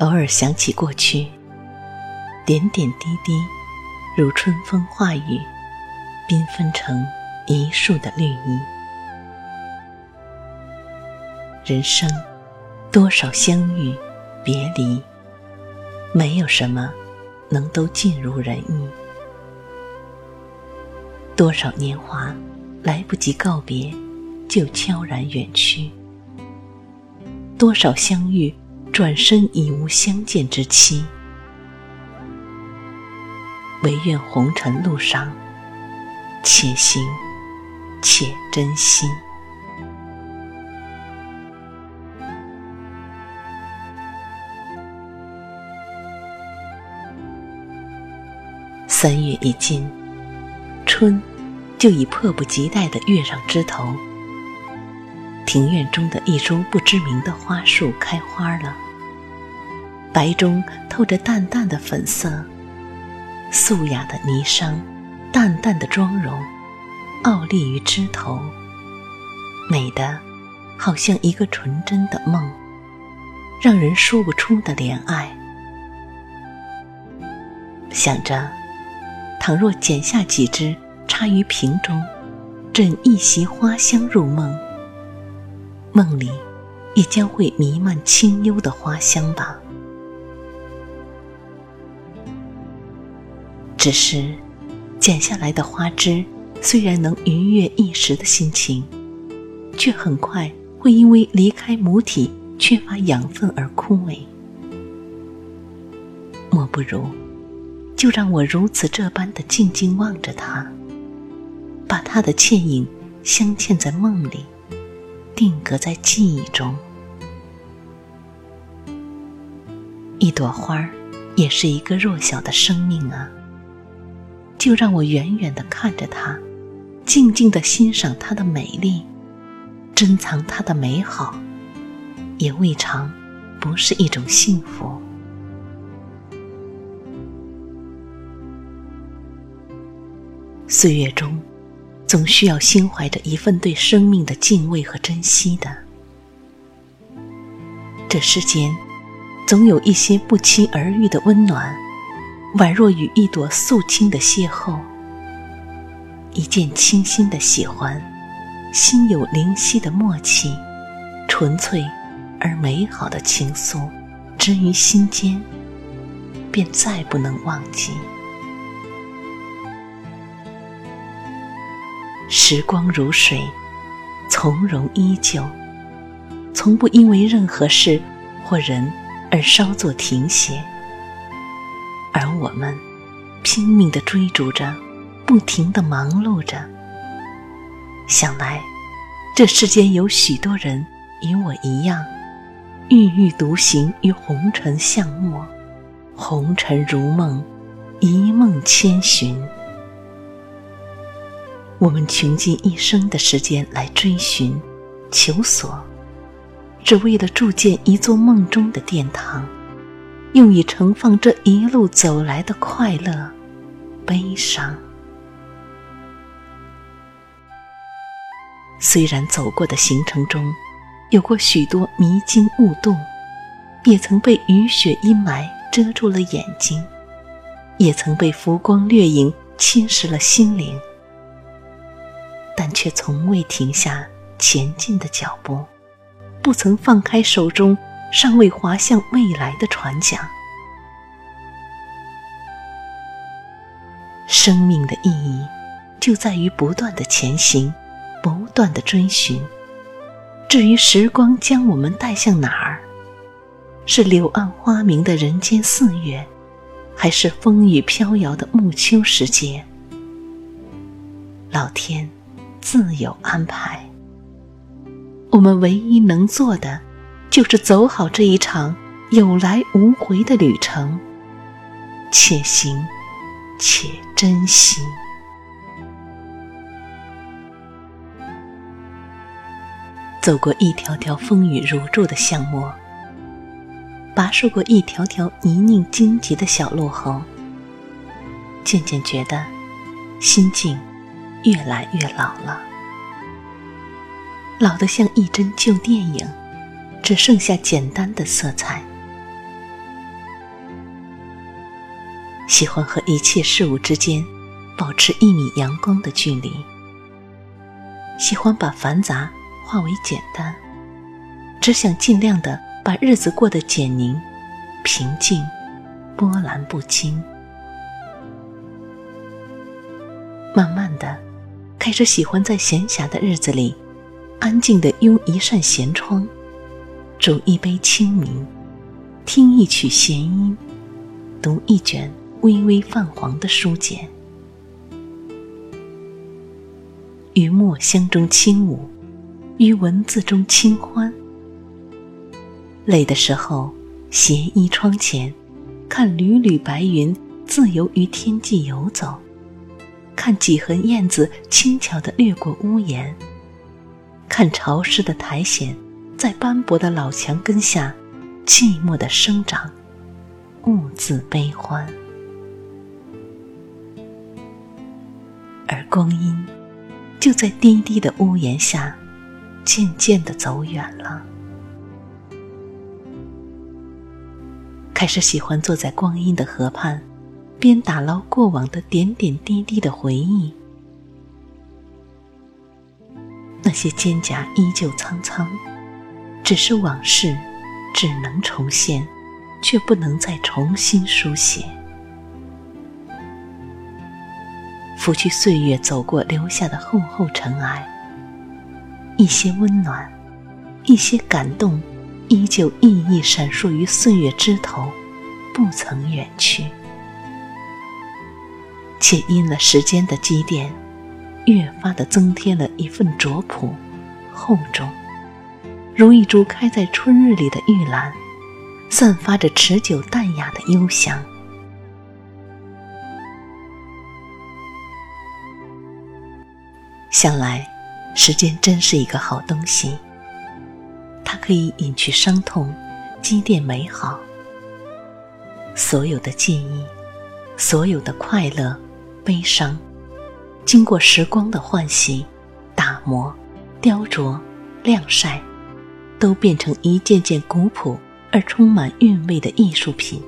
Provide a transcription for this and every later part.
偶尔想起过去，点点滴滴，如春风化雨，缤纷成一树的绿意。人生，多少相遇别离，没有什么能都尽如人意。多少年华，来不及告别，就悄然远去。多少相遇，转身已无相见之期。唯愿红尘路上，且行且珍惜。三月已尽，春就已迫不及待地跃上枝头。庭院中的一株不知名的花树开花了，白中透着淡淡的粉色，素雅的霓裳，淡淡的妆容，傲立于枝头，美的好像一个纯真的梦，让人说不出的怜爱。想着，倘若剪下几枝插于瓶中，枕一袭花香入梦。梦里，也将会弥漫清幽的花香吧。只是，剪下来的花枝虽然能愉悦一时的心情，却很快会因为离开母体、缺乏养分而枯萎。莫不如，就让我如此这般的静静望着它，把它的倩影镶嵌在梦里。定格在记忆中，一朵花儿也是一个弱小的生命啊。就让我远远的看着它，静静的欣赏它的美丽，珍藏它的美好，也未尝不是一种幸福。岁月中。总需要心怀着一份对生命的敬畏和珍惜的。这世间，总有一些不期而遇的温暖，宛若与一朵素清的邂逅，一见倾心的喜欢，心有灵犀的默契，纯粹而美好的情愫，植于心间，便再不能忘记。时光如水，从容依旧，从不因为任何事或人而稍作停歇。而我们拼命的追逐着，不停的忙碌着。想来，这世间有许多人与我一样，郁郁独行于红尘巷陌，红尘如梦，一梦千寻。我们穷尽一生的时间来追寻、求索，只为了筑建一座梦中的殿堂，用以盛放这一路走来的快乐、悲伤。虽然走过的行程中，有过许多迷津误渡，也曾被雨雪阴霾遮住了眼睛，也曾被浮光掠影侵蚀了心灵。但却从未停下前进的脚步，不曾放开手中尚未滑向未来的船桨。生命的意义就在于不断的前行，不断的追寻。至于时光将我们带向哪儿，是柳暗花明的人间四月，还是风雨飘摇的暮秋时节？老天。自有安排。我们唯一能做的，就是走好这一场有来无回的旅程，且行且珍惜。走过一条条风雨如注的巷陌，跋涉过一条条泥泞荆棘的小路后，渐渐觉得心境。越来越老了，老得像一帧旧电影，只剩下简单的色彩。喜欢和一切事物之间保持一米阳光的距离，喜欢把繁杂化为简单，只想尽量的把日子过得简宁、平静、波澜不惊。慢慢的，开始喜欢在闲暇的日子里，安静的拥一扇闲窗，煮一杯清明，听一曲弦音，读一卷。微微泛黄的书简，于墨香中轻舞，于文字中清欢。累的时候，斜倚窗前，看缕缕白云自由于天际游走，看几横燕子轻巧地掠过屋檐，看潮湿的苔藓在斑驳的老墙根下寂寞的生长，兀自悲欢。而光阴就在低低的屋檐下，渐渐的走远了。开始喜欢坐在光阴的河畔，边打捞过往的点点滴滴的回忆。那些蒹葭依旧苍苍，只是往事只能重现，却不能再重新书写。拂去岁月走过留下的厚厚尘埃，一些温暖，一些感动，依旧熠熠闪烁于岁月枝头，不曾远去。且因了时间的积淀，越发的增添了一份拙朴、厚重，如一株开在春日里的玉兰，散发着持久淡雅的幽香。想来，时间真是一个好东西。它可以隐去伤痛，积淀美好。所有的记忆，所有的快乐、悲伤，经过时光的换洗、打磨、雕琢、晾晒，都变成一件件古朴而充满韵味的艺术品。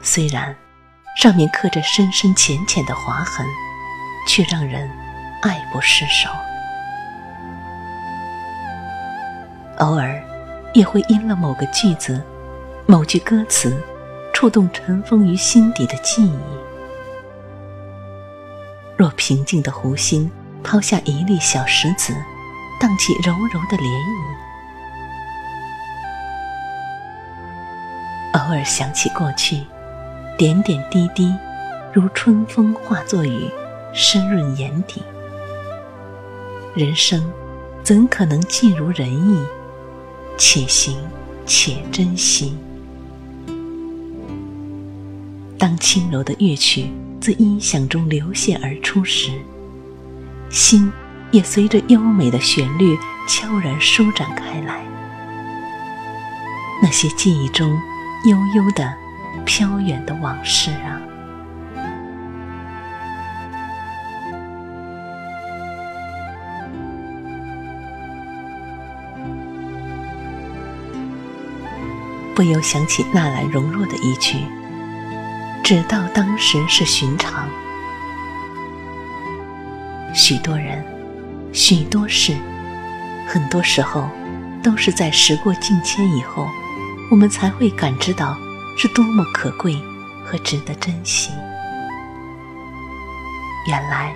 虽然上面刻着深深浅浅的划痕。却让人爱不释手。偶尔，也会因了某个句子、某句歌词，触动尘封于心底的记忆。若平静的湖心抛下一粒小石子，荡起柔柔的涟漪。偶尔想起过去，点点滴滴，如春风化作雨。深润眼底，人生怎可能尽如人意？且行且珍惜。当轻柔的乐曲自音响中流泻而出时，心也随着优美的旋律悄然舒展开来。那些记忆中悠悠的、飘远的往事啊！不由想起纳兰容若的一句：“只道当时是寻常。”许多人，许多事，很多时候，都是在时过境迁以后，我们才会感知到是多么可贵和值得珍惜。原来，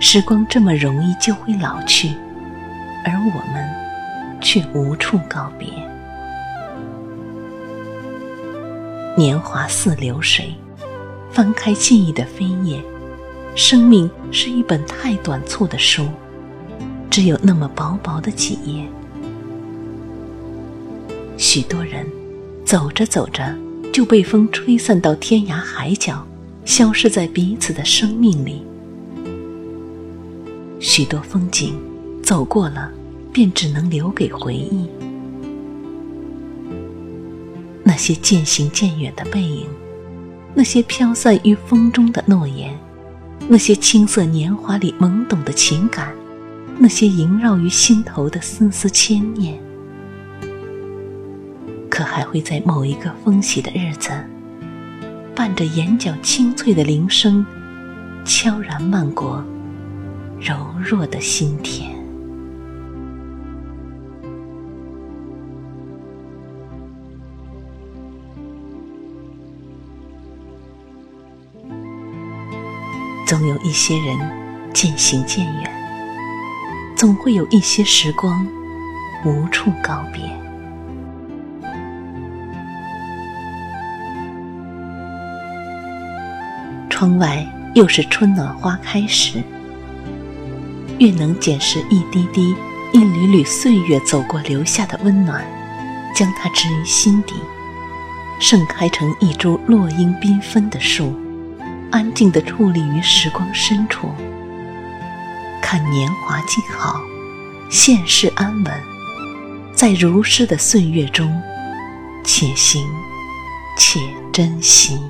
时光这么容易就会老去，而我们却无处告别。年华似流水，翻开记忆的扉页，生命是一本太短促的书，只有那么薄薄的几页。许多人走着走着就被风吹散到天涯海角，消失在彼此的生命里。许多风景走过了，便只能留给回忆。那些渐行渐远的背影，那些飘散于风中的诺言，那些青涩年华里懵懂的情感，那些萦绕于心头的丝丝牵念，可还会在某一个风起的日子，伴着眼角清脆的铃声，悄然漫过柔弱的心田。总有一些人渐行渐远，总会有一些时光无处告别。窗外又是春暖花开时，越能捡拾一滴滴、一缕缕岁月走过留下的温暖，将它植于心底，盛开成一株落英缤纷的树。安静地矗立于时光深处，看年华静好，现世安稳，在如诗的岁月中，且行且珍惜。